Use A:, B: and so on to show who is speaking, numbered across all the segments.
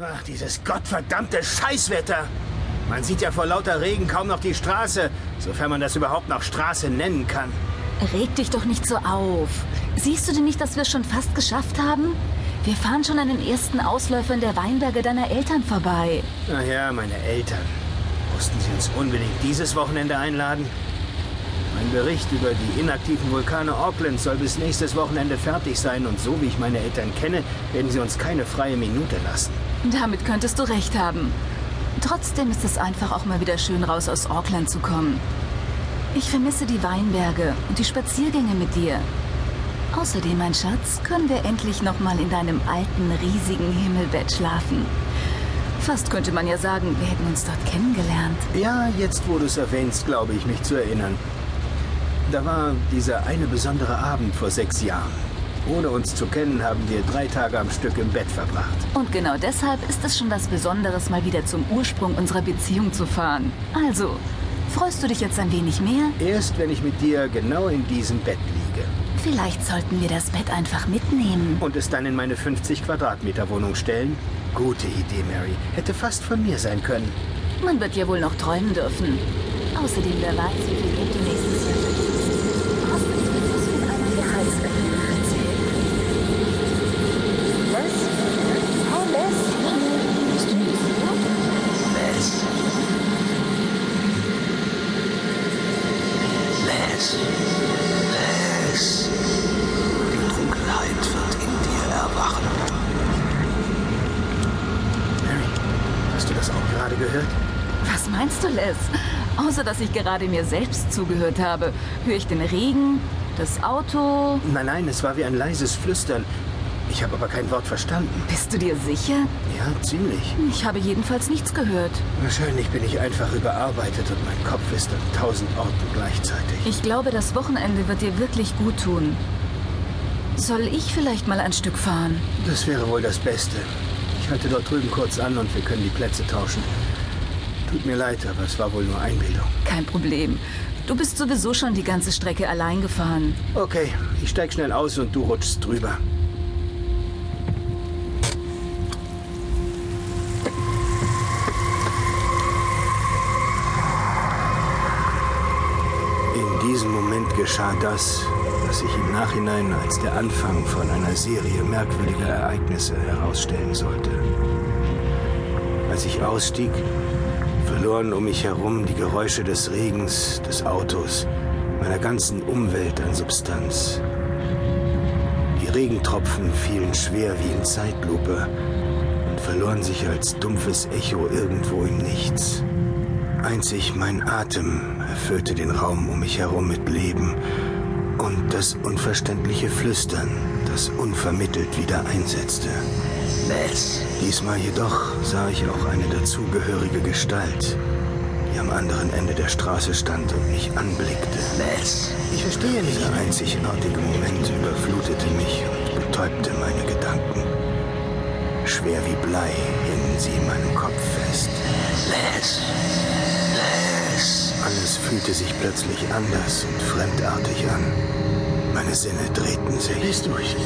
A: Ach, dieses gottverdammte Scheißwetter. Man sieht ja vor lauter Regen kaum noch die Straße, sofern man das überhaupt noch Straße nennen kann.
B: Reg dich doch nicht so auf. Siehst du denn nicht, dass wir es schon fast geschafft haben? Wir fahren schon an den ersten Ausläufern der Weinberge deiner Eltern vorbei.
A: Ach ja, meine Eltern. Mussten sie uns unbedingt dieses Wochenende einladen? Mein Bericht über die inaktiven Vulkane Auckland soll bis nächstes Wochenende fertig sein und so wie ich meine Eltern kenne, werden sie uns keine freie Minute lassen.
B: Damit könntest du recht haben. Trotzdem ist es einfach auch mal wieder schön raus aus Auckland zu kommen. Ich vermisse die Weinberge und die Spaziergänge mit dir. Außerdem, mein Schatz, können wir endlich noch mal in deinem alten, riesigen Himmelbett schlafen. Fast könnte man ja sagen, wir hätten uns dort kennengelernt.
A: Ja, jetzt wo du es erwähnst, glaube ich mich zu erinnern. Da war dieser eine besondere Abend vor sechs Jahren. Ohne uns zu kennen, haben wir drei Tage am Stück im Bett verbracht.
B: Und genau deshalb ist es schon was Besonderes, mal wieder zum Ursprung unserer Beziehung zu fahren. Also, freust du dich jetzt ein wenig mehr?
A: Erst wenn ich mit dir genau in diesem Bett liege.
B: Vielleicht sollten wir das Bett einfach mitnehmen.
A: Und es dann in meine 50 Quadratmeter Wohnung stellen? Gute Idee, Mary. Hätte fast von mir sein können.
B: Man wird ja wohl noch träumen dürfen. Außerdem, wer weiß, wie viel
A: auch gerade gehört?
B: Was meinst du, Les? Außer, dass ich gerade mir selbst zugehört habe, höre ich den Regen, das Auto.
A: Nein, nein, es war wie ein leises Flüstern. Ich habe aber kein Wort verstanden.
B: Bist du dir sicher?
A: Ja, ziemlich.
B: Ich habe jedenfalls nichts gehört.
A: Wahrscheinlich bin ich einfach überarbeitet und mein Kopf ist an tausend Orten gleichzeitig.
B: Ich glaube, das Wochenende wird dir wirklich gut tun. Soll ich vielleicht mal ein Stück fahren?
A: Das wäre wohl das Beste. Ich halte dort drüben kurz an und wir können die Plätze tauschen. Tut mir leid, aber es war wohl nur Einbildung.
B: Kein Problem. Du bist sowieso schon die ganze Strecke allein gefahren.
A: Okay, ich steig schnell aus und du rutschst drüber. In diesem Moment geschah das, was sich im Nachhinein als der Anfang von einer Serie merkwürdiger Ereignisse herausstellen sollte. Als ich ausstieg, verloren um mich herum die Geräusche des Regens, des Autos, meiner ganzen Umwelt an Substanz. Die Regentropfen fielen schwer wie in Zeitlupe und verloren sich als dumpfes Echo irgendwo im Nichts. Einzig mein Atem erfüllte den Raum um mich herum mit Leben und das unverständliche Flüstern, das unvermittelt wieder einsetzte.
C: Les.
A: Diesmal jedoch sah ich auch eine dazugehörige Gestalt, die am anderen Ende der Straße stand und mich anblickte.
C: Les.
A: Ich verstehe nicht. Dieser einzigartige Moment überflutete mich und betäubte meine Gedanken. Schwer wie Blei hingen sie in meinem Kopf fest.
C: Les.
A: Fühlte sich plötzlich anders und fremdartig an. Meine Sinne drehten sich. Bist du? Ich,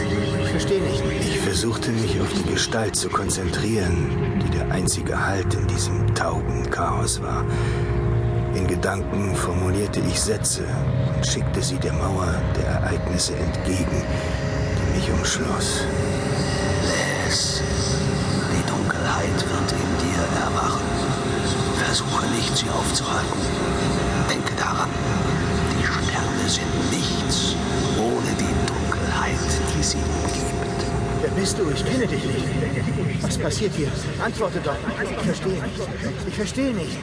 A: verstehe nicht. Ich versuchte mich auf die Gestalt zu konzentrieren, die der einzige Halt in diesem tauben Chaos war. In Gedanken formulierte ich Sätze und schickte sie der Mauer der Ereignisse entgegen, die mich umschloss.
C: Les. Die Dunkelheit wird in dir erwachen. Versuche nicht, sie aufzuhalten. Denke daran, die Sterne sind nichts ohne die Dunkelheit, die sie umgibt.
A: Wer bist du? Ich kenne dich nicht. Was passiert hier? Antworte doch. Ich verstehe nicht. Ich verstehe nicht.